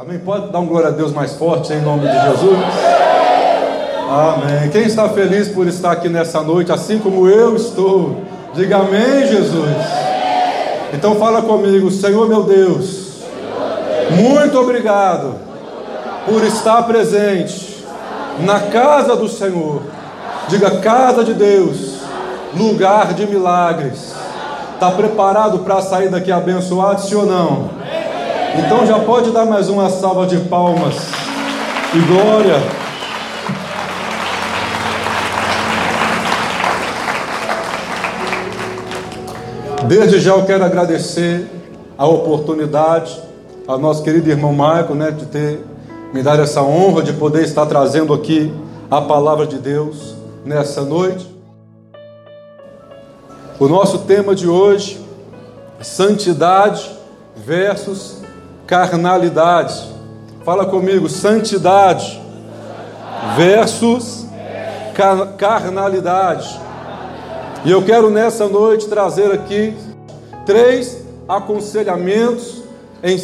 Amém? Pode dar um glória a Deus mais forte em nome de Jesus? Amém. Quem está feliz por estar aqui nessa noite, assim como eu estou? Diga amém, Jesus. Então fala comigo, Senhor meu Deus, muito obrigado por estar presente na casa do Senhor. Diga casa de Deus, lugar de milagres. Está preparado para sair daqui abençoado, sim ou não? Então já pode dar mais uma salva de palmas e glória. Desde já eu quero agradecer a oportunidade ao nosso querido irmão Marco, né, de ter me dado essa honra de poder estar trazendo aqui a palavra de Deus nessa noite. O nosso tema de hoje, santidade versus carnalidade. Fala comigo, santidade versus carnalidade. E eu quero nessa noite trazer aqui três aconselhamentos em,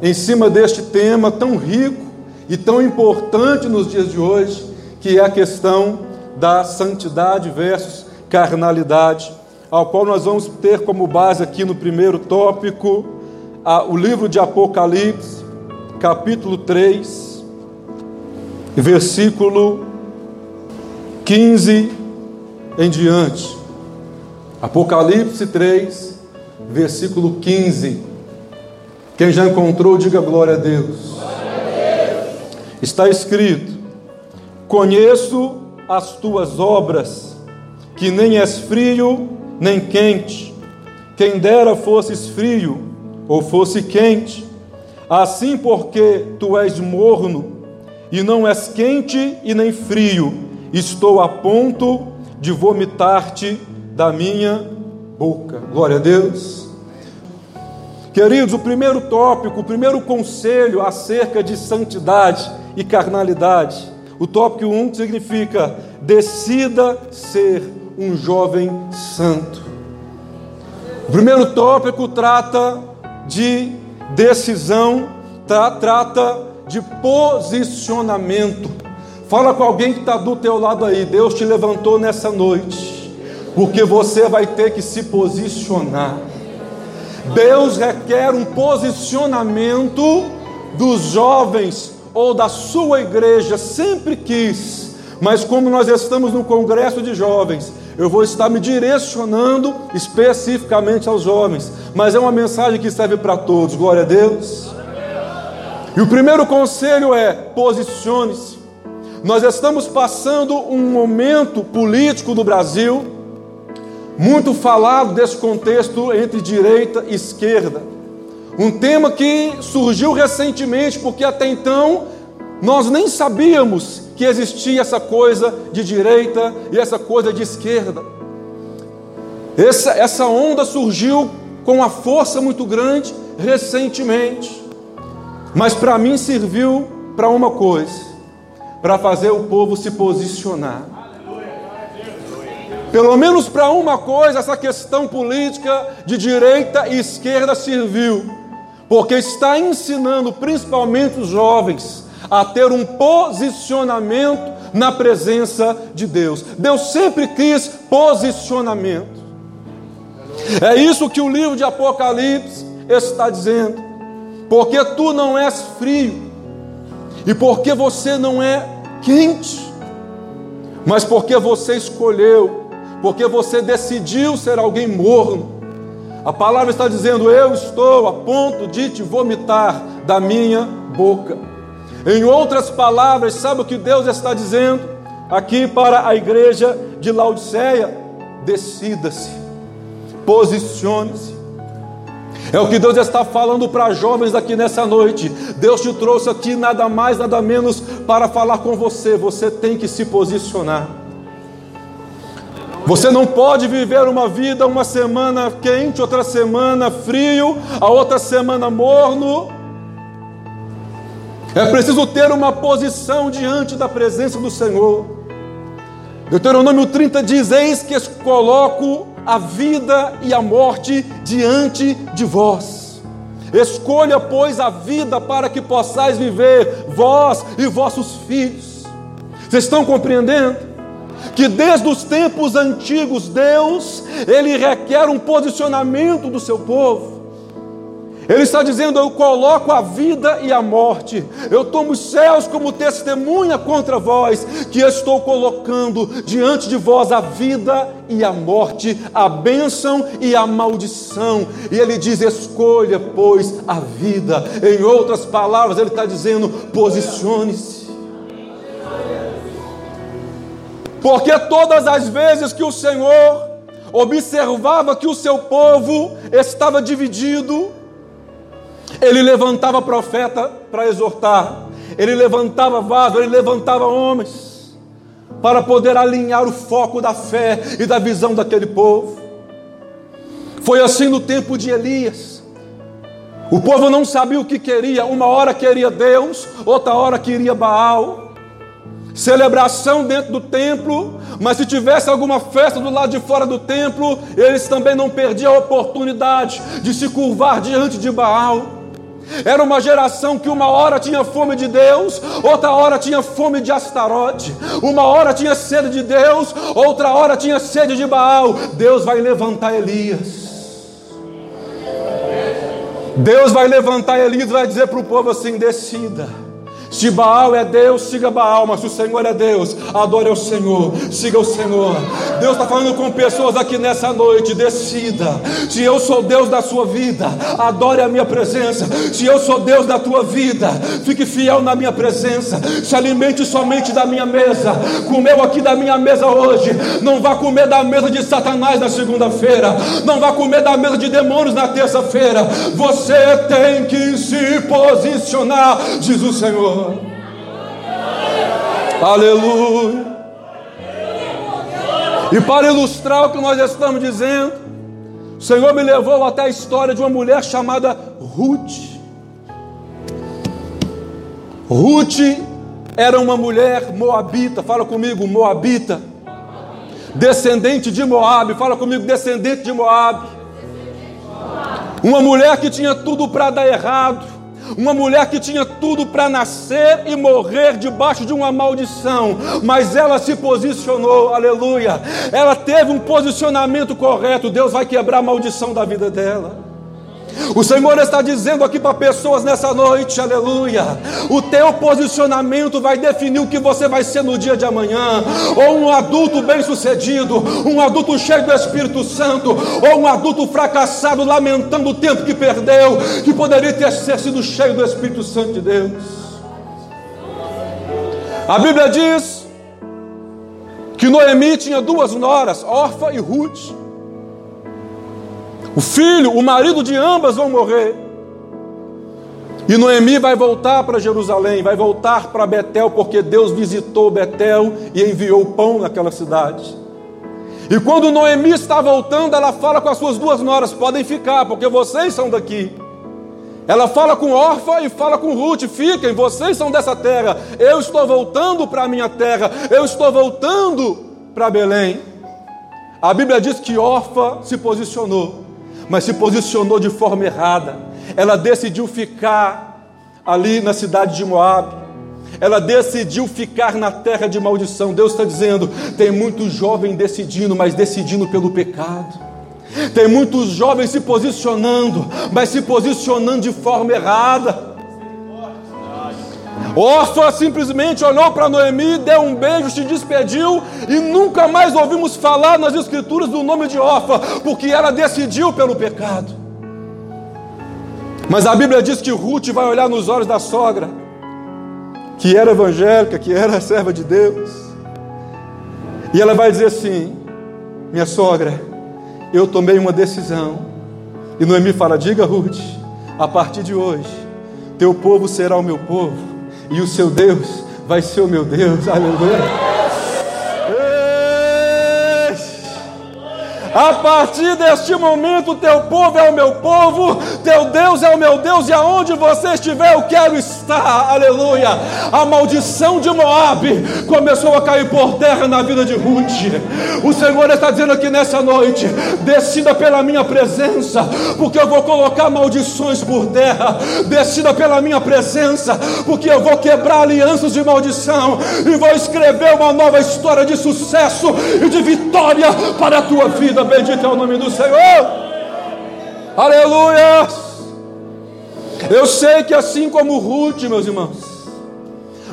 em cima deste tema tão rico e tão importante nos dias de hoje, que é a questão da santidade versus carnalidade, ao qual nós vamos ter como base aqui no primeiro tópico o livro de Apocalipse, capítulo 3, versículo 15 em diante. Apocalipse 3, versículo 15. Quem já encontrou, diga glória a Deus. Está escrito: Conheço as tuas obras, que nem és frio nem quente. Quem dera fosses frio ou fosse quente. Assim, porque tu és morno e não és quente e nem frio, estou a ponto de vomitar-te da minha boca. Glória a Deus. Queridos, o primeiro tópico, o primeiro conselho acerca de santidade e carnalidade. O tópico 1 um significa: decida ser um jovem santo. O primeiro tópico trata de decisão, tra trata de posicionamento. Fala com alguém que está do teu lado aí. Deus te levantou nessa noite, porque você vai ter que se posicionar. Deus requer um posicionamento dos jovens ou da sua igreja, sempre quis. Mas como nós estamos no congresso de jovens, eu vou estar me direcionando especificamente aos jovens, mas é uma mensagem que serve para todos, glória a Deus. E o primeiro conselho é: posicione-se. Nós estamos passando um momento político no Brasil, muito falado desse contexto entre direita e esquerda. Um tema que surgiu recentemente, porque até então nós nem sabíamos que existia essa coisa de direita e essa coisa de esquerda. Essa, essa onda surgiu com uma força muito grande recentemente, mas para mim serviu para uma coisa: para fazer o povo se posicionar. Pelo menos para uma coisa, essa questão política de direita e esquerda serviu, porque está ensinando principalmente os jovens a ter um posicionamento na presença de Deus. Deus sempre quis posicionamento. É isso que o livro de Apocalipse está dizendo. Porque tu não és frio, e porque você não é quente, mas porque você escolheu, porque você decidiu ser alguém morno. A palavra está dizendo: Eu estou a ponto de te vomitar da minha boca. Em outras palavras, sabe o que Deus está dizendo aqui para a igreja de Laodiceia? Decida-se, posicione-se. É o que Deus está falando para jovens aqui nessa noite. Deus te trouxe aqui nada mais, nada menos para falar com você. Você tem que se posicionar. Você não pode viver uma vida uma semana quente, outra semana frio, a outra semana morno. É preciso ter uma posição diante da presença do Senhor. Deuteronômio 30 diz: Eis que coloco a vida e a morte diante de vós. Escolha, pois, a vida para que possais viver, vós e vossos filhos. Vocês estão compreendendo? Que desde os tempos antigos, Deus, Ele requer um posicionamento do seu povo. Ele está dizendo: Eu coloco a vida e a morte, eu tomo os céus como testemunha contra vós, que estou colocando diante de vós a vida e a morte, a bênção e a maldição. E ele diz: Escolha, pois, a vida. Em outras palavras, ele está dizendo: Posicione-se. Porque todas as vezes que o Senhor observava que o seu povo estava dividido, ele levantava profeta para exortar, ele levantava vaso, ele levantava homens para poder alinhar o foco da fé e da visão daquele povo. Foi assim no tempo de Elias. O povo não sabia o que queria, uma hora queria Deus, outra hora queria Baal. Celebração dentro do templo, mas se tivesse alguma festa do lado de fora do templo, eles também não perdiam a oportunidade de se curvar diante de Baal. Era uma geração que uma hora tinha fome de Deus, outra hora tinha fome de Astarote, uma hora tinha sede de Deus, outra hora tinha sede de Baal. Deus vai levantar Elias. Deus vai levantar Elias e vai dizer para o povo assim: decida. Se Baal é Deus, siga Baal, mas se o Senhor é Deus, adore o Senhor, siga o Senhor. Deus está falando com pessoas aqui nessa noite, decida. Se eu sou Deus da sua vida, adore a minha presença. Se eu sou Deus da tua vida, fique fiel na minha presença. Se alimente somente da minha mesa. Comeu aqui da minha mesa hoje, não vá comer da mesa de Satanás na segunda-feira, não vá comer da mesa de demônios na terça-feira. Você tem que se posicionar, diz o Senhor. Aleluia. E para ilustrar o que nós estamos dizendo, o Senhor me levou até a história de uma mulher chamada Ruth. Ruth era uma mulher moabita, fala comigo, moabita. Descendente de Moabe, fala comigo, descendente de Moabe. Uma mulher que tinha tudo para dar errado uma mulher que tinha tudo para nascer e morrer debaixo de uma maldição, mas ela se posicionou, aleluia. Ela teve um posicionamento correto. Deus vai quebrar a maldição da vida dela. O Senhor está dizendo aqui para pessoas nessa noite, aleluia. O teu posicionamento vai definir o que você vai ser no dia de amanhã. Ou um adulto bem-sucedido, um adulto cheio do Espírito Santo, ou um adulto fracassado, lamentando o tempo que perdeu, que poderia ter sido cheio do Espírito Santo de Deus. A Bíblia diz que Noemi tinha duas noras, Orfa e Ruth. O filho, o marido de ambas vão morrer. E Noemi vai voltar para Jerusalém, vai voltar para Betel, porque Deus visitou Betel e enviou pão naquela cidade. E quando Noemi está voltando, ela fala com as suas duas noras: podem ficar, porque vocês são daqui. Ela fala com Orfa e fala com Ruth: fiquem, vocês são dessa terra. Eu estou voltando para a minha terra, eu estou voltando para Belém. A Bíblia diz que Orfa se posicionou mas se posicionou de forma errada. Ela decidiu ficar ali na cidade de Moab. Ela decidiu ficar na terra de maldição. Deus está dizendo: tem muitos jovens decidindo, mas decidindo pelo pecado. Tem muitos jovens se posicionando, mas se posicionando de forma errada. Orfa simplesmente olhou para Noemi, deu um beijo, se despediu e nunca mais ouvimos falar nas escrituras do nome de Orfa, porque ela decidiu pelo pecado. Mas a Bíblia diz que Ruth vai olhar nos olhos da sogra, que era evangélica, que era serva de Deus, e ela vai dizer assim: Minha sogra, eu tomei uma decisão. E Noemi fala: Diga, Ruth, a partir de hoje, teu povo será o meu povo e o seu Deus vai ser o meu Deus. Aleluia. A partir deste momento, teu povo é o meu povo, teu Deus é o meu Deus, e aonde você estiver, eu quero estar aleluia. A maldição de Moab começou a cair por terra na vida de Ruth. O Senhor está dizendo aqui nessa noite: descida pela minha presença, porque eu vou colocar maldições por terra. Descida pela minha presença, porque eu vou quebrar alianças de maldição e vou escrever uma nova história de sucesso e de vitória para a tua vida. Bendito é o nome do Senhor. Aleluia! Eu sei que assim como Ruth, meus irmãos,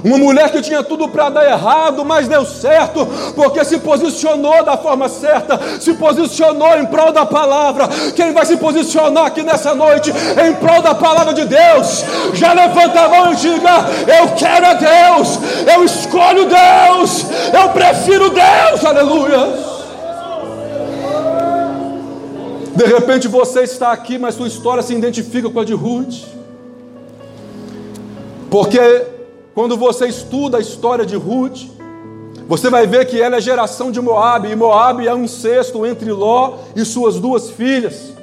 uma mulher que tinha tudo para dar errado, mas deu certo, porque se posicionou da forma certa, se posicionou em prol da palavra. Quem vai se posicionar aqui nessa noite em prol da palavra de Deus? Já levanta a mão e diga: Eu quero a Deus, eu escolho Deus, eu prefiro Deus, aleluia. De repente você está aqui, mas sua história se identifica com a de Ruth. Porque quando você estuda a história de Ruth, você vai ver que ela é geração de Moabe, e Moabe é um incesto entre Ló e suas duas filhas.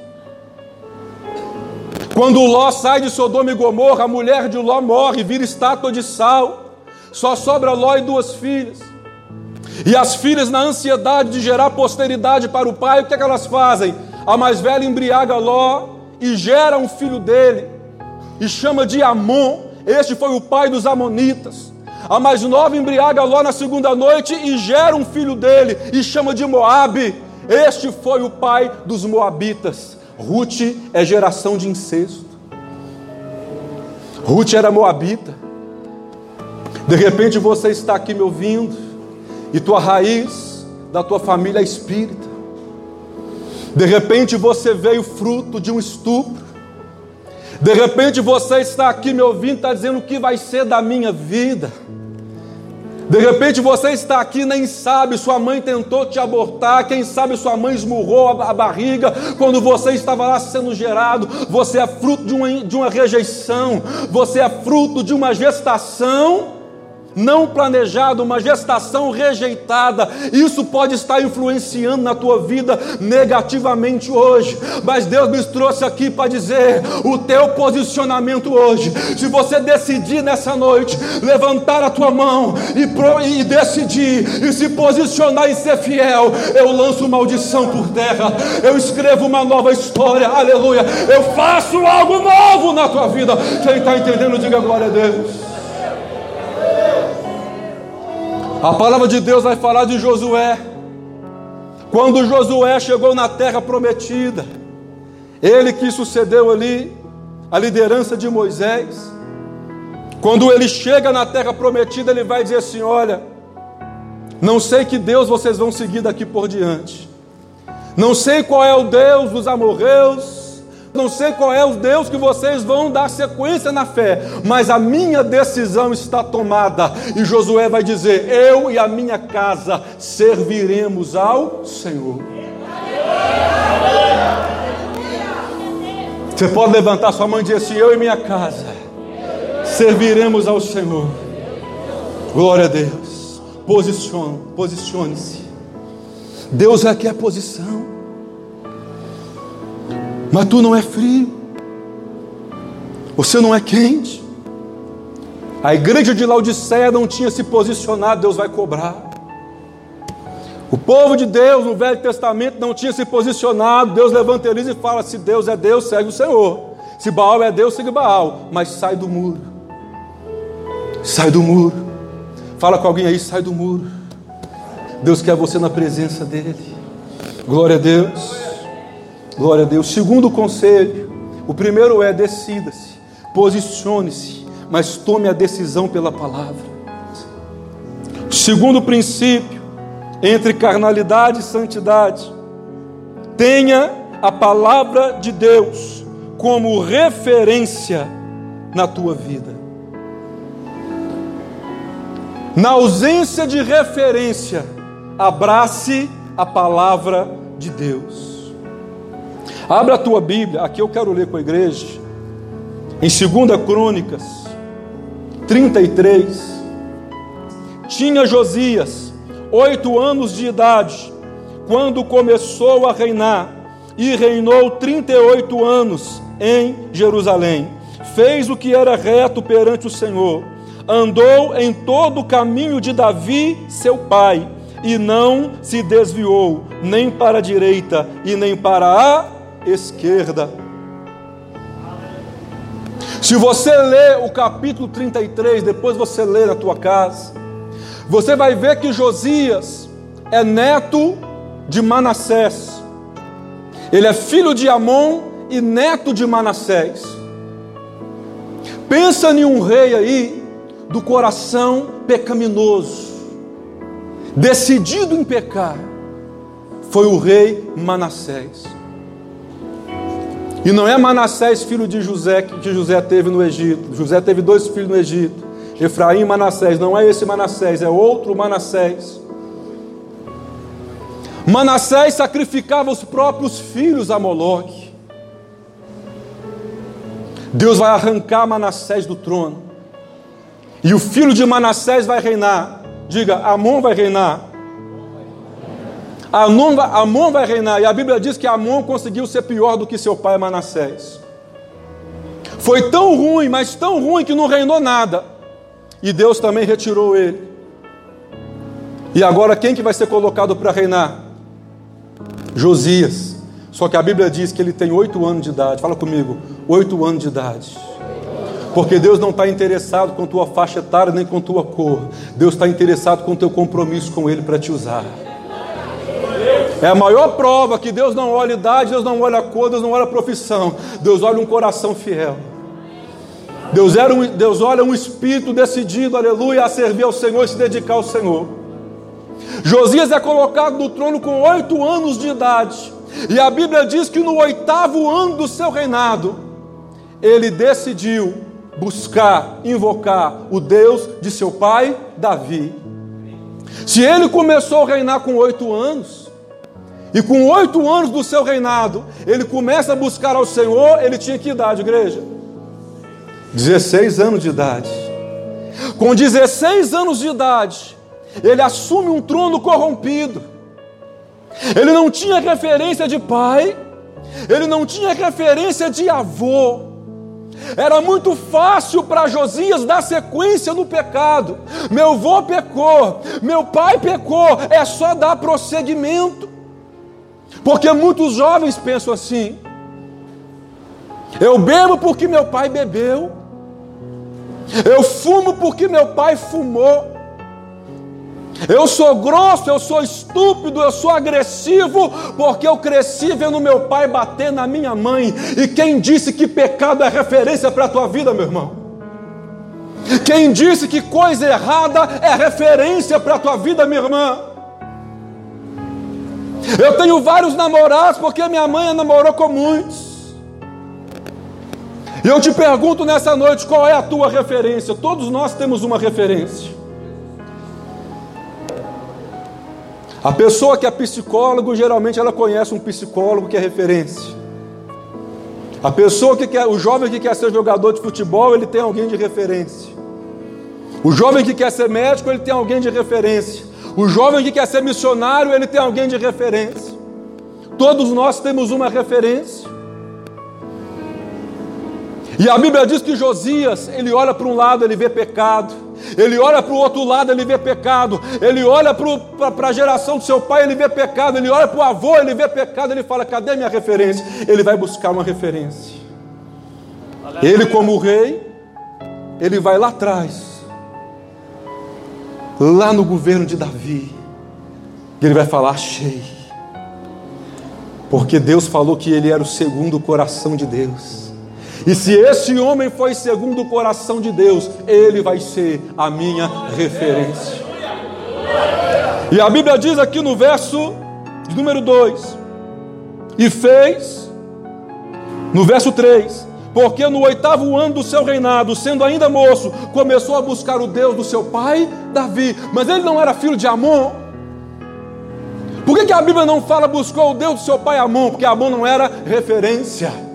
Quando Ló sai de Sodoma e Gomorra, a mulher de Ló morre, vira estátua de sal. Só sobra Ló e duas filhas. E as filhas, na ansiedade de gerar posteridade para o pai, o que, é que elas fazem? A mais velha embriaga Ló e gera um filho dele, e chama de Amon, este foi o pai dos Amonitas. A mais nova embriaga Ló na segunda noite e gera um filho dele e chama de Moabe. Este foi o pai dos Moabitas. Ruth é geração de incesto. Ruth era moabita. De repente você está aqui me ouvindo e tua raiz da tua família é espírita. De repente você veio fruto de um estupro. De repente você está aqui me ouvindo, está dizendo o que vai ser da minha vida. De repente você está aqui, nem sabe, sua mãe tentou te abortar, quem sabe sua mãe esmurrou a, barriga quando você estava lá sendo gerado. Você é fruto de uma, de uma rejeição, você é fruto de uma gestação não planejado, uma gestação rejeitada, isso pode estar influenciando na tua vida negativamente hoje, mas Deus me trouxe aqui para dizer: o teu posicionamento hoje, se você decidir nessa noite levantar a tua mão e, pro, e decidir e se posicionar e ser fiel, eu lanço maldição por terra, eu escrevo uma nova história, aleluia, eu faço algo novo na tua vida. Quem está entendendo, diga glória a Deus. A palavra de Deus vai falar de Josué. Quando Josué chegou na terra prometida, ele que sucedeu ali a liderança de Moisés. Quando ele chega na terra prometida, ele vai dizer assim: Olha, não sei que Deus vocês vão seguir daqui por diante, não sei qual é o Deus dos amorreus, não sei qual é o Deus que vocês vão dar sequência na fé, mas a minha decisão está tomada. E Josué vai dizer: Eu e a minha casa serviremos ao Senhor. Você pode levantar sua mão e dizer assim: Eu e minha casa serviremos ao Senhor. Glória a Deus. Posicione, posicione-se. Deus requer posição. Mas tu não é frio. Você não é quente. A igreja de Laodiceia não tinha se posicionado, Deus vai cobrar. O povo de Deus no Velho Testamento não tinha se posicionado, Deus levanta eles e fala: se Deus é Deus, segue o Senhor. Se Baal é Deus, segue Baal. Mas sai do muro. Sai do muro. Fala com alguém aí, sai do muro. Deus quer você na presença dEle. Glória a Deus. Glória a Deus. Segundo conselho, o primeiro é decida-se, posicione-se, mas tome a decisão pela palavra. Segundo princípio, entre carnalidade e santidade, tenha a palavra de Deus como referência na tua vida. Na ausência de referência, abrace a palavra de Deus. Abra a tua Bíblia, aqui eu quero ler com a igreja, em 2 Crônicas 33. Tinha Josias oito anos de idade quando começou a reinar, e reinou 38 anos em Jerusalém. fez o que era reto perante o Senhor. Andou em todo o caminho de Davi, seu pai, e não se desviou nem para a direita e nem para a esquerda. Se você ler o capítulo 33, depois você lê na tua casa, você vai ver que Josias é neto de Manassés. Ele é filho de Amon e neto de Manassés. Pensa em um rei aí do coração pecaminoso, decidido em pecar. Foi o rei Manassés. E não é Manassés, filho de José, que José teve no Egito. José teve dois filhos no Egito, Efraim e Manassés. Não é esse Manassés, é outro Manassés. Manassés sacrificava os próprios filhos a Moloque. Deus vai arrancar Manassés do trono. E o filho de Manassés vai reinar. Diga, Amon vai reinar. Amon Amon vai reinar. E a Bíblia diz que Amon conseguiu ser pior do que seu pai Manassés. Foi tão ruim, mas tão ruim que não reinou nada. E Deus também retirou ele. E agora quem que vai ser colocado para reinar? Josias. Só que a Bíblia diz que ele tem oito anos de idade. Fala comigo, oito anos de idade. Porque Deus não está interessado com tua faixa etária nem com tua cor. Deus está interessado com teu compromisso com Ele para te usar. É a maior prova que Deus não olha idade, Deus não olha cor, Deus não olha profissão. Deus olha um coração fiel. Deus, era um, Deus olha um espírito decidido, aleluia, a servir ao Senhor e se dedicar ao Senhor. Josias é colocado no trono com oito anos de idade. E a Bíblia diz que no oitavo ano do seu reinado, ele decidiu buscar, invocar o Deus de seu pai Davi. Se ele começou a reinar com oito anos, e com oito anos do seu reinado, ele começa a buscar ao Senhor, ele tinha que idade, igreja? 16 anos de idade. Com 16 anos de idade, ele assume um trono corrompido. Ele não tinha referência de pai, ele não tinha referência de avô. Era muito fácil para Josias dar sequência no pecado. Meu avô pecou, meu pai pecou, é só dar prosseguimento. Porque muitos jovens pensam assim: eu bebo porque meu pai bebeu, eu fumo porque meu pai fumou. Eu sou grosso, eu sou estúpido, eu sou agressivo, porque eu cresci vendo meu pai bater na minha mãe. E quem disse que pecado é referência para a tua vida, meu irmão? Quem disse que coisa errada é referência para a tua vida, minha irmã? Eu tenho vários namorados porque minha mãe namorou com muitos. E eu te pergunto nessa noite qual é a tua referência. Todos nós temos uma referência. A pessoa que é psicólogo, geralmente ela conhece um psicólogo que é referência. A pessoa que quer, o jovem que quer ser jogador de futebol, ele tem alguém de referência. O jovem que quer ser médico, ele tem alguém de referência. O jovem que quer ser missionário, ele tem alguém de referência. Todos nós temos uma referência. E a Bíblia diz que Josias, ele olha para um lado, ele vê pecado. Ele olha para o outro lado, ele vê pecado. Ele olha para a geração do seu pai, ele vê pecado. Ele olha para o avô, ele vê pecado. Ele fala: cadê minha referência? Ele vai buscar uma referência. Ele, como rei, ele vai lá atrás, lá no governo de Davi. E ele vai falar: achei. Porque Deus falou que ele era o segundo coração de Deus. E se esse homem foi segundo o coração de Deus, ele vai ser a minha referência. E a Bíblia diz aqui no verso de número 2: E fez, no verso 3, porque no oitavo ano do seu reinado, sendo ainda moço, começou a buscar o Deus do seu pai Davi, mas ele não era filho de Amon. Por que, que a Bíblia não fala buscou o Deus do seu pai Amon? Porque Amon não era referência.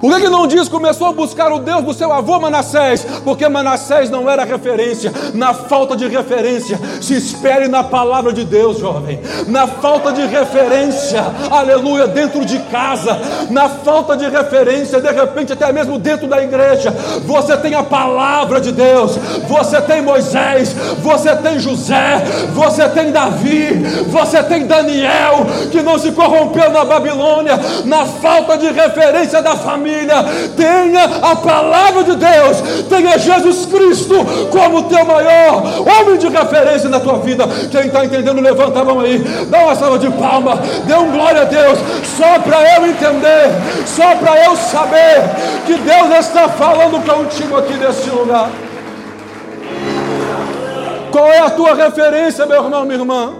Por que, que não diz começou a buscar o Deus do seu avô Manassés? Porque Manassés não era referência. Na falta de referência, se espere na palavra de Deus, jovem. Na falta de referência, aleluia, dentro de casa. Na falta de referência, de repente, até mesmo dentro da igreja, você tem a palavra de Deus. Você tem Moisés, você tem José, você tem Davi, você tem Daniel, que não se corrompeu na Babilônia. Na falta de referência da família família, tenha a palavra de Deus, tenha Jesus Cristo como teu maior homem de referência na tua vida. Quem está entendendo, levanta a mão aí, dá uma salva de palma, dê um glória a Deus, só para eu entender, só para eu saber que Deus está falando contigo aqui neste lugar. Qual é a tua referência, meu irmão, minha irmã?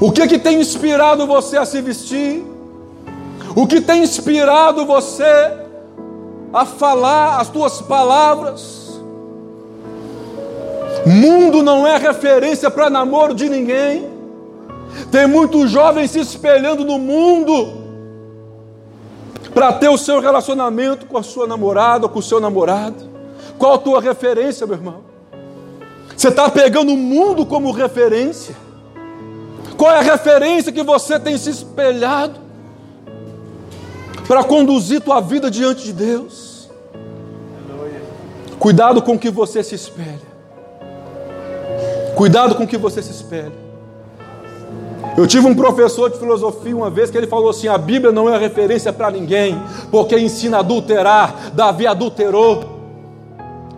O que que tem inspirado você a se vestir? O que tem inspirado você a falar as tuas palavras? Mundo não é referência para namoro de ninguém. Tem muitos jovens se espelhando no mundo para ter o seu relacionamento com a sua namorada, com o seu namorado. Qual a tua referência, meu irmão? Você está pegando o mundo como referência? Qual é a referência que você tem se espelhado? Para conduzir tua vida diante de Deus. Cuidado com o que você se espelha. Cuidado com o que você se espelha. Eu tive um professor de filosofia uma vez que ele falou assim: a Bíblia não é referência para ninguém, porque ensina a adulterar. Davi adulterou.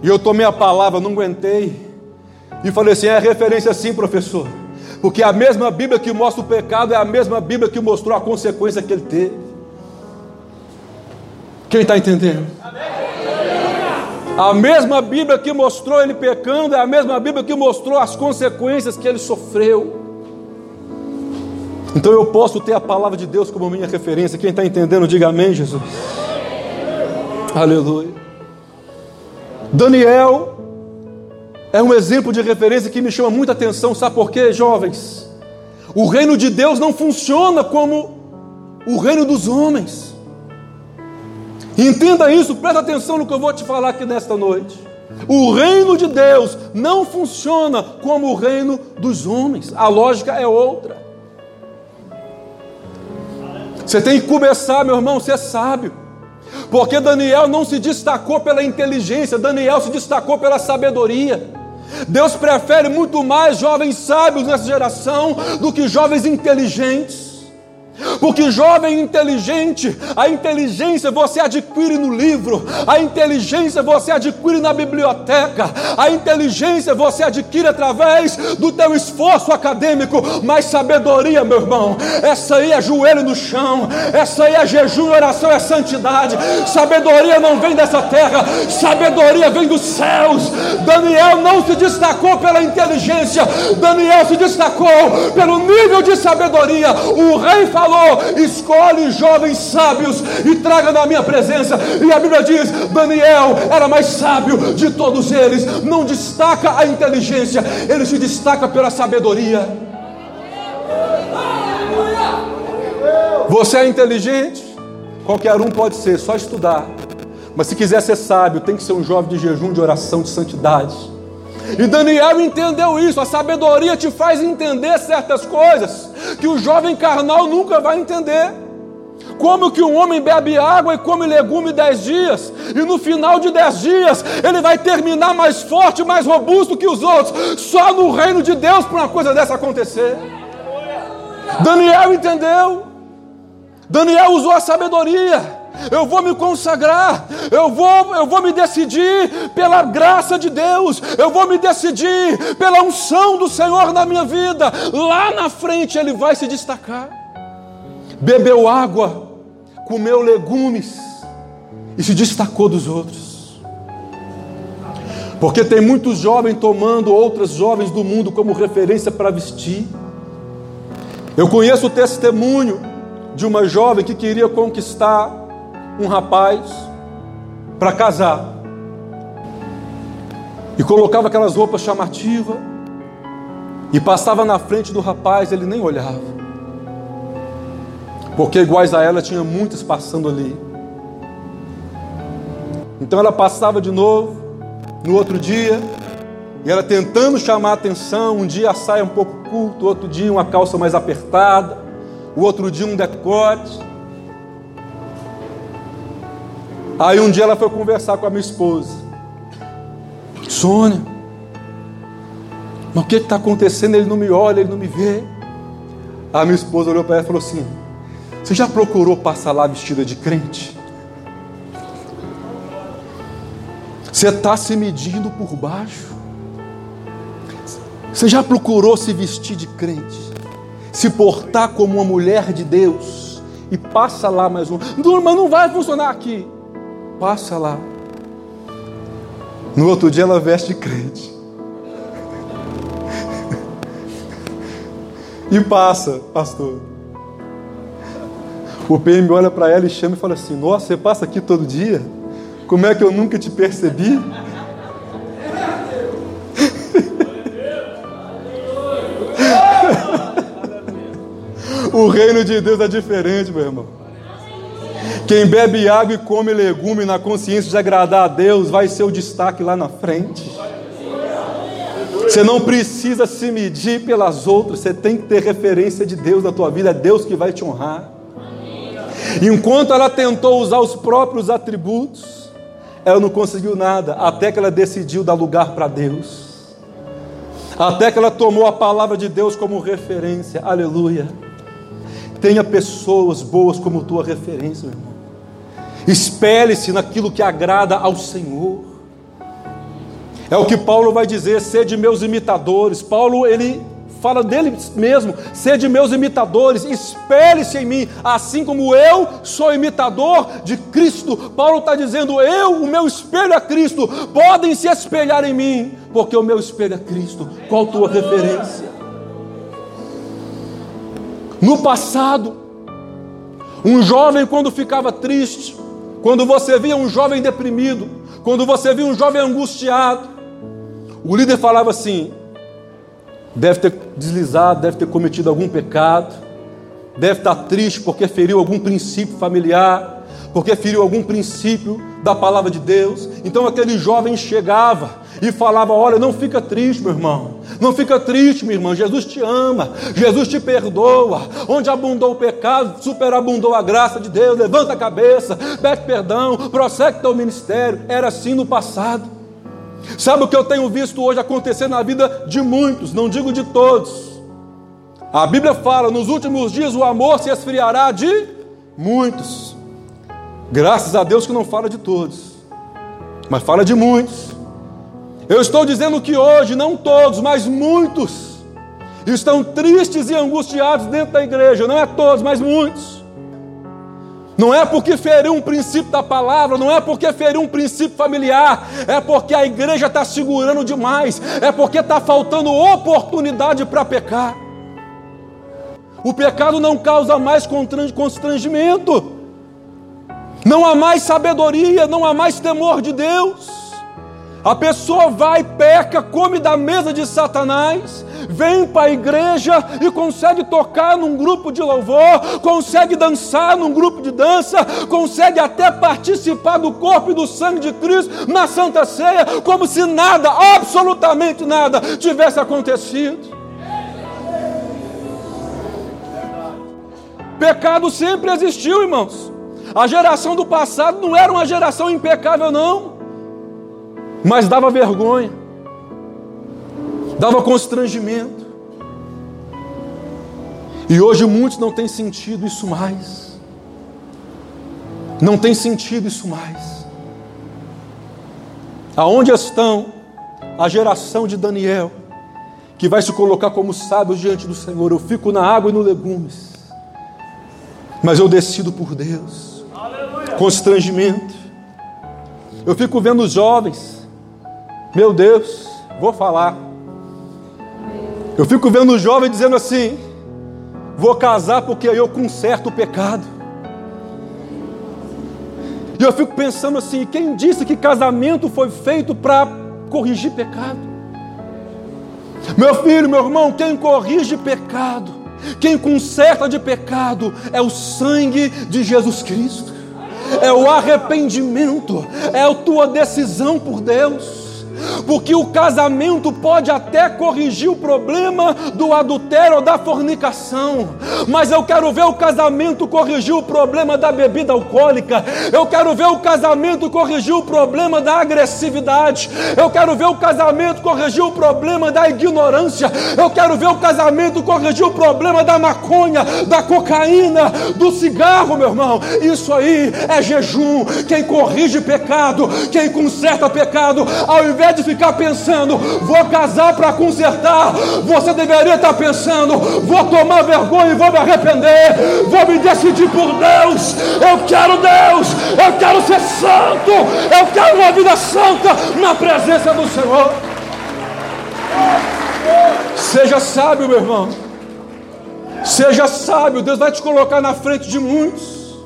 E eu tomei a palavra, não aguentei. E falei assim: é referência sim, professor. Porque a mesma Bíblia que mostra o pecado é a mesma Bíblia que mostrou a consequência que ele teve. Quem está entendendo? A mesma Bíblia que mostrou ele pecando é a mesma Bíblia que mostrou as consequências que ele sofreu. Então eu posso ter a palavra de Deus como minha referência. Quem está entendendo, diga amém, Jesus. Aleluia. Daniel é um exemplo de referência que me chama muita atenção. Sabe por quê, jovens? O reino de Deus não funciona como o reino dos homens. Entenda isso, presta atenção no que eu vou te falar aqui nesta noite. O reino de Deus não funciona como o reino dos homens, a lógica é outra. Você tem que começar, meu irmão, ser sábio. Porque Daniel não se destacou pela inteligência, Daniel se destacou pela sabedoria. Deus prefere muito mais jovens sábios nessa geração do que jovens inteligentes. Porque jovem inteligente, a inteligência você adquire no livro, a inteligência você adquire na biblioteca, a inteligência você adquire através do teu esforço acadêmico, mas sabedoria, meu irmão, essa aí é joelho no chão, essa aí é jejum, oração, é santidade. Sabedoria não vem dessa terra, sabedoria vem dos céus. Daniel não se destacou pela inteligência, Daniel se destacou pelo nível de sabedoria. O rei falou falou: escolhe jovens sábios e traga na minha presença. E a Bíblia diz: Daniel era mais sábio de todos eles. Não destaca a inteligência, ele se destaca pela sabedoria. Você é inteligente? Qualquer um pode ser, só estudar. Mas se quiser ser sábio, tem que ser um jovem de jejum, de oração, de santidade. E Daniel entendeu isso. A sabedoria te faz entender certas coisas que o jovem carnal nunca vai entender. Como que um homem bebe água e come legume dez dias, e no final de dez dias ele vai terminar mais forte, mais robusto que os outros, só no reino de Deus para uma coisa dessa acontecer. Daniel entendeu, Daniel usou a sabedoria eu vou me consagrar, eu vou, eu vou me decidir pela graça de Deus, eu vou me decidir pela unção do Senhor na minha vida. Lá na frente ele vai se destacar. Bebeu água, comeu legumes e se destacou dos outros. Porque tem muitos jovens tomando outras jovens do mundo como referência para vestir. Eu conheço o testemunho de uma jovem que queria conquistar um rapaz para casar. E colocava aquelas roupas chamativas. E passava na frente do rapaz, ele nem olhava, porque iguais a ela tinha muitas passando ali. Então ela passava de novo, no outro dia, e ela tentando chamar a atenção, um dia a saia um pouco curta, outro dia uma calça mais apertada, o outro dia um decote. Aí um dia ela foi conversar com a minha esposa. Sônia, mas o que está acontecendo? Ele não me olha, ele não me vê. A minha esposa olhou para ela e falou assim: Você já procurou passar lá vestida de crente? Você está se medindo por baixo. Você já procurou se vestir de crente? Se portar como uma mulher de Deus? E passa lá mais um. Mas não vai funcionar aqui. Passa lá. No outro dia ela veste crente. e passa, pastor. O PM olha para ela e chama e fala assim: Nossa, você passa aqui todo dia? Como é que eu nunca te percebi? o reino de Deus é diferente, meu irmão. Quem bebe água e come legume na consciência de agradar a Deus vai ser o destaque lá na frente. Você não precisa se medir pelas outras, você tem que ter referência de Deus na tua vida, é Deus que vai te honrar. Enquanto ela tentou usar os próprios atributos, ela não conseguiu nada, até que ela decidiu dar lugar para Deus. Até que ela tomou a palavra de Deus como referência. Aleluia. Tenha pessoas boas como tua referência, meu irmão. Espelhe-se naquilo que agrada ao Senhor. É o que Paulo vai dizer, sede meus imitadores. Paulo, ele fala dele mesmo, sede meus imitadores, espelhe-se em mim, assim como eu sou imitador de Cristo. Paulo está dizendo, eu, o meu espelho é Cristo, podem se espelhar em mim, porque o meu espelho é Cristo. Qual tua referência? No passado, um jovem, quando ficava triste, quando você via um jovem deprimido, quando você via um jovem angustiado, o líder falava assim: deve ter deslizado, deve ter cometido algum pecado, deve estar triste porque feriu algum princípio familiar, porque feriu algum princípio da palavra de Deus. Então aquele jovem chegava e falava: Olha, não fica triste, meu irmão. Não fica triste, minha irmã. Jesus te ama, Jesus te perdoa. Onde abundou o pecado, superabundou a graça de Deus. Levanta a cabeça, pede perdão, prossegue teu ministério. Era assim no passado. Sabe o que eu tenho visto hoje acontecer na vida de muitos, não digo de todos. A Bíblia fala: nos últimos dias o amor se esfriará de muitos. Graças a Deus que não fala de todos, mas fala de muitos. Eu estou dizendo que hoje, não todos, mas muitos, estão tristes e angustiados dentro da igreja. Não é todos, mas muitos. Não é porque feriu um princípio da palavra, não é porque feriu um princípio familiar, é porque a igreja está segurando demais, é porque está faltando oportunidade para pecar. O pecado não causa mais constrangimento, não há mais sabedoria, não há mais temor de Deus. A pessoa vai, peca, come da mesa de Satanás, vem para a igreja e consegue tocar num grupo de louvor, consegue dançar num grupo de dança, consegue até participar do corpo e do sangue de Cristo na Santa Ceia, como se nada, absolutamente nada, tivesse acontecido. Pecado sempre existiu, irmãos. A geração do passado não era uma geração impecável, não mas dava vergonha, dava constrangimento. E hoje muitos não têm sentido isso mais. Não tem sentido isso mais. Aonde estão a geração de Daniel, que vai se colocar como sábios diante do Senhor? Eu fico na água e no legumes, mas eu decido por Deus. Aleluia. Constrangimento. Eu fico vendo os jovens meu Deus, vou falar. Eu fico vendo o jovem dizendo assim: vou casar porque eu conserto o pecado. E eu fico pensando assim: quem disse que casamento foi feito para corrigir pecado? Meu filho, meu irmão, quem corrige pecado, quem conserta de pecado é o sangue de Jesus Cristo. é o arrependimento, é a tua decisão por Deus porque o casamento pode até corrigir o problema do adultério ou da fornicação, mas eu quero ver o casamento corrigir o problema da bebida alcoólica, eu quero ver o casamento corrigir o problema da agressividade, eu quero ver o casamento corrigir o problema da ignorância, eu quero ver o casamento corrigir o problema da maconha, da cocaína, do cigarro, meu irmão. Isso aí é jejum. Quem corrige pecado, quem conserta pecado, ao invés de ficar pensando, vou casar para consertar, você deveria estar pensando, vou tomar vergonha e vou me arrepender, vou me decidir por Deus. Eu quero Deus, eu quero ser santo, eu quero uma vida santa na presença do Senhor. Seja sábio, meu irmão. Seja sábio, Deus vai te colocar na frente de muitos.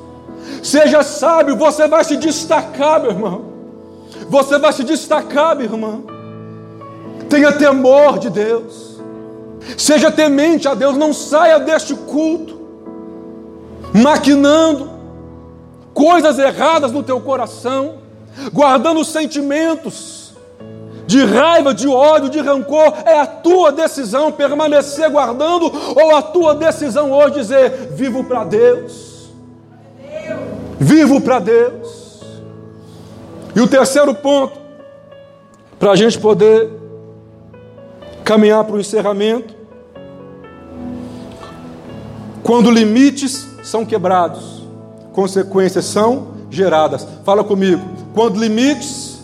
Seja sábio, você vai se destacar, meu irmão. Você vai se destacar, irmã. Tenha temor de Deus. Seja temente a Deus. Não saia deste culto maquinando coisas erradas no teu coração, guardando sentimentos de raiva, de ódio, de rancor. É a tua decisão permanecer guardando ou a tua decisão hoje dizer: vivo para Deus. Vivo para Deus. E o terceiro ponto, para a gente poder caminhar para o encerramento, quando limites são quebrados, consequências são geradas. Fala comigo. Quando limites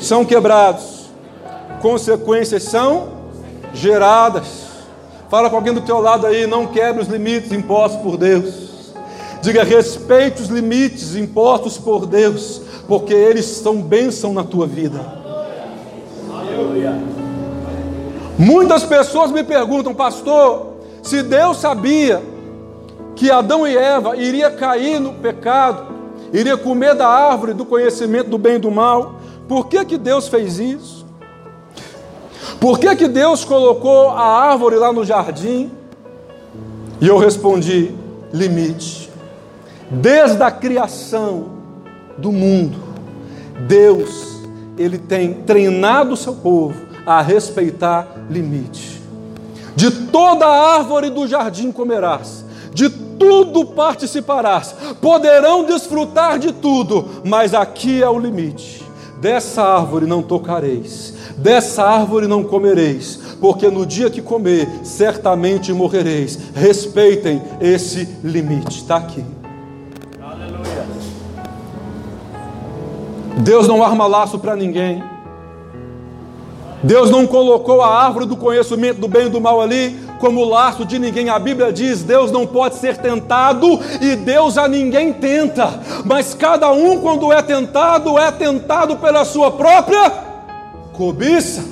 são quebrados, consequências são geradas. Fala com alguém do teu lado aí, não quebre os limites impostos por Deus. Diga, respeite os limites impostos por Deus porque eles são bênção na tua vida. Muitas pessoas me perguntam, pastor, se Deus sabia que Adão e Eva iria cair no pecado, iria comer da árvore do conhecimento do bem e do mal, por que que Deus fez isso? Por que que Deus colocou a árvore lá no jardim? E eu respondi: limite. Desde a criação, do mundo. Deus, ele tem treinado o seu povo a respeitar limite. De toda árvore do jardim comerás, de tudo participarás, poderão desfrutar de tudo, mas aqui é o limite. Dessa árvore não tocareis, dessa árvore não comereis, porque no dia que comer, certamente morrereis. Respeitem esse limite, está aqui. Deus não arma laço para ninguém. Deus não colocou a árvore do conhecimento do bem e do mal ali como laço de ninguém. A Bíblia diz: Deus não pode ser tentado e Deus a ninguém tenta. Mas cada um, quando é tentado, é tentado pela sua própria cobiça,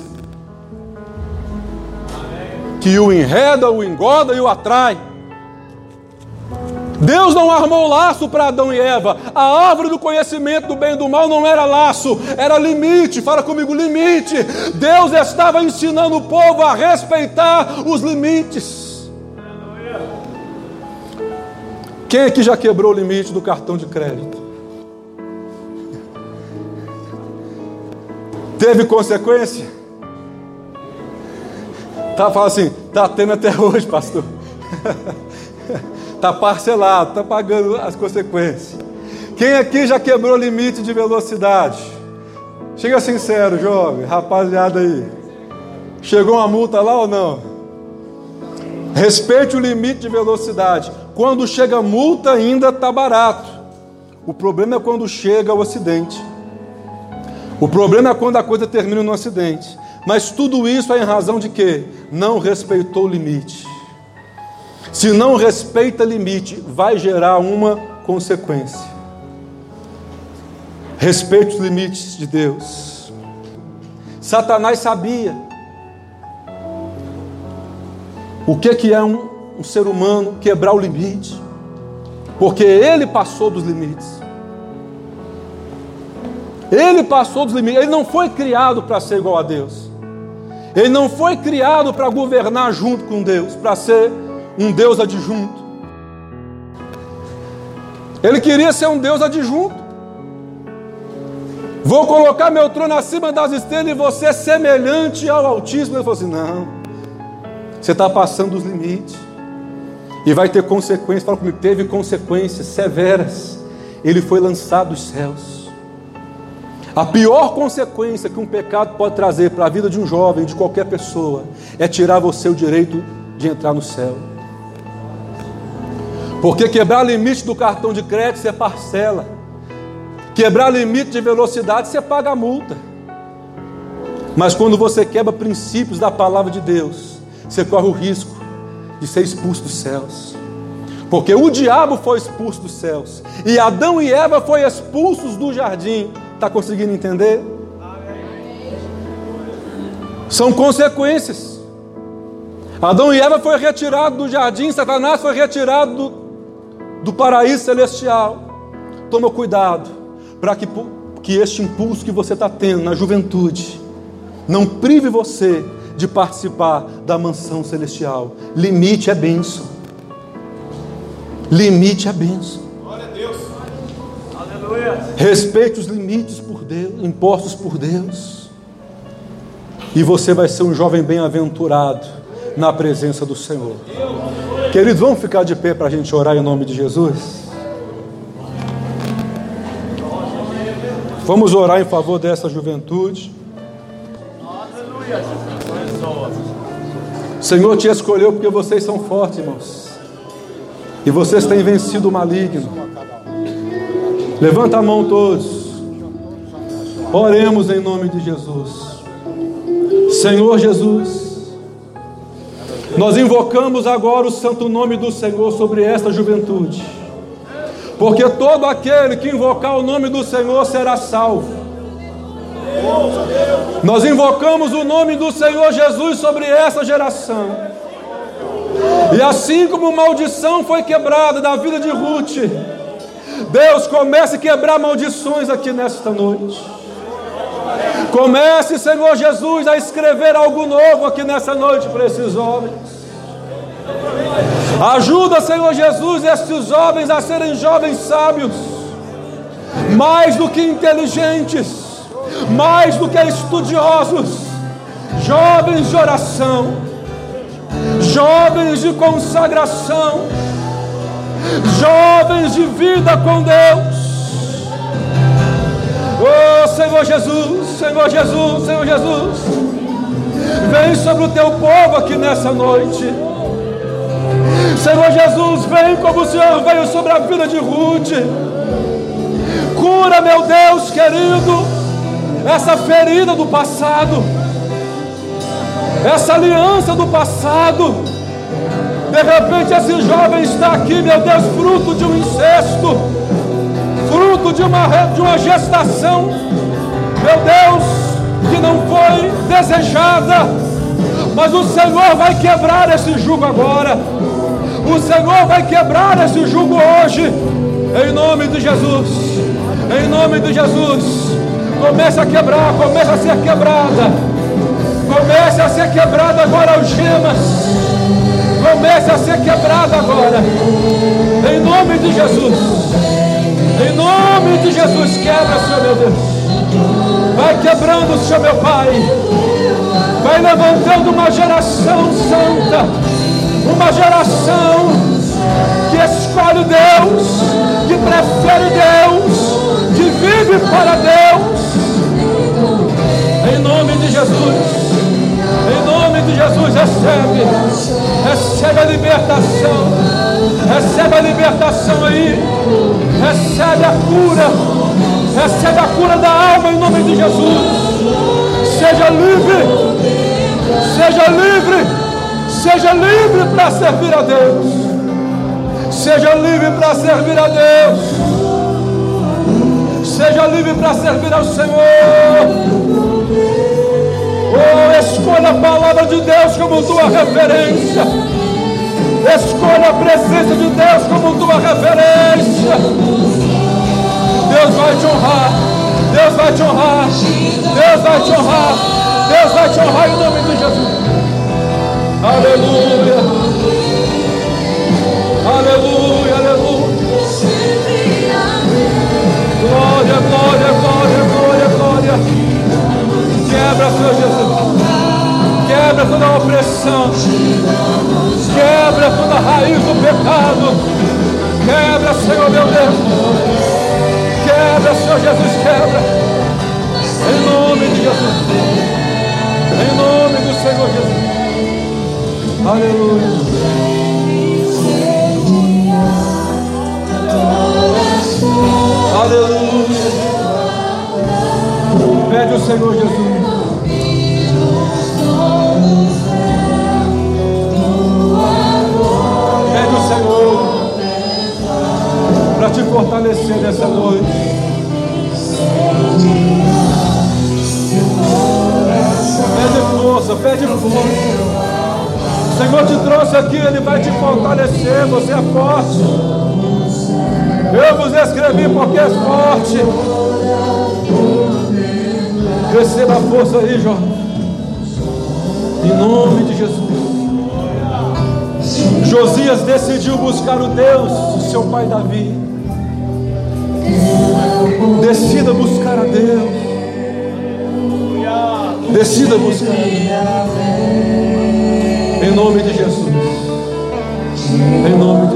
que o enreda, o engoda e o atrai. Deus não armou laço para Adão e Eva. A árvore do conhecimento do bem e do mal não era laço, era limite. Fala comigo, limite. Deus estava ensinando o povo a respeitar os limites. Quem aqui já quebrou o limite do cartão de crédito? Teve consequência? Tá falando assim, tá tendo até hoje, pastor. Está parcelado, está pagando as consequências. Quem aqui já quebrou o limite de velocidade? Chega sincero, jovem, rapaziada aí. Chegou uma multa lá ou não? Respeite o limite de velocidade. Quando chega multa, ainda está barato. O problema é quando chega o acidente. O problema é quando a coisa termina no acidente. Mas tudo isso é em razão de quê? Não respeitou o limite. Se não respeita limite, vai gerar uma consequência. Respeite os limites de Deus. Satanás sabia o que, que é um, um ser humano quebrar o limite, porque ele passou dos limites. Ele passou dos limites. Ele não foi criado para ser igual a Deus. Ele não foi criado para governar junto com Deus, para ser um Deus adjunto. Ele queria ser um Deus adjunto. Vou colocar meu trono acima das estrelas e você é semelhante ao Altíssimo. Ele falou assim: não, você está passando os limites. E vai ter consequências. Fala comigo, teve consequências severas. Ele foi lançado dos céus. A pior consequência que um pecado pode trazer para a vida de um jovem, de qualquer pessoa, é tirar você o direito de entrar no céu. Porque quebrar limite do cartão de crédito você parcela. Quebrar limite de velocidade você paga a multa. Mas quando você quebra princípios da palavra de Deus, você corre o risco de ser expulso dos céus. Porque o diabo foi expulso dos céus e Adão e Eva foram expulsos do jardim. Está conseguindo entender? São consequências. Adão e Eva foi retirado do jardim, Satanás foi retirado do, do paraíso celestial. Toma cuidado para que, que este impulso que você está tendo na juventude não prive você de participar da mansão celestial. Limite é bênção. Limite é bênção. Glória a Deus. Aleluia. Respeite os limites por Deus, impostos por Deus. E você vai ser um jovem bem-aventurado na presença do Senhor. Queridos, vamos ficar de pé para a gente orar em nome de Jesus? Vamos orar em favor dessa juventude. Senhor te escolheu porque vocês são fortes, irmãos. E vocês têm vencido o maligno. Levanta a mão todos. Oremos em nome de Jesus. Senhor Jesus, nós invocamos agora o santo nome do Senhor sobre esta juventude. Porque todo aquele que invocar o nome do Senhor será salvo. Nós invocamos o nome do Senhor Jesus sobre essa geração. E assim como maldição foi quebrada da vida de Ruth, Deus comece a quebrar maldições aqui nesta noite. Comece, Senhor Jesus, a escrever algo novo aqui nessa noite para esses homens. Ajuda, Senhor Jesus, estes jovens a serem jovens sábios, mais do que inteligentes mais do que estudiosos, jovens de oração, jovens de consagração, jovens de vida com Deus. Oh Senhor Jesus, Senhor Jesus, Senhor Jesus, vem sobre o teu povo aqui nessa noite. Senhor Jesus, vem como o Senhor veio sobre a vida de Ruth. Cura, meu Deus querido essa ferida do passado, essa aliança do passado. De repente, esse jovem está aqui, meu Deus, fruto de um incesto, fruto de uma, de uma gestação, meu Deus, que não foi desejada, mas o Senhor vai quebrar esse jugo agora. O Senhor vai quebrar esse jugo hoje, em nome de Jesus. Em nome de Jesus. Comece a quebrar, comece a ser quebrada. Comece a ser quebrada agora algemas. Comece a ser quebrada agora. Em nome de Jesus. Em nome de Jesus, quebra, Senhor meu Deus. Vai quebrando, Senhor meu Pai. Vai levantando uma geração santa. Uma geração que escolhe Deus, que prefere Deus, que vive para Deus em nome de Jesus. Em nome de Jesus, recebe. Recebe a libertação. Recebe a libertação aí. Recebe a cura. Recebe a cura da alma em nome de Jesus. Seja livre. Seja livre. Seja livre para servir a Deus. Seja livre para servir a Deus. Seja livre para servir ao Senhor. Oh, escolha a palavra de Deus como tua referência. Escolha a presença de Deus como tua referência. Deus vai te honrar. Deus vai te honrar. Deus vai te honrar. Deus vai te honrar em nome de Jesus. Aleluia. Aleluia, aleluia. Fortalecer. Você é forte. Eu vos escrevi porque és forte. Receba a força aí, Jó. Em nome de Jesus. Josias decidiu buscar o Deus de seu pai Davi. Decida buscar a Deus. Decida buscar a Deus. Em nome de Jesus. Em nome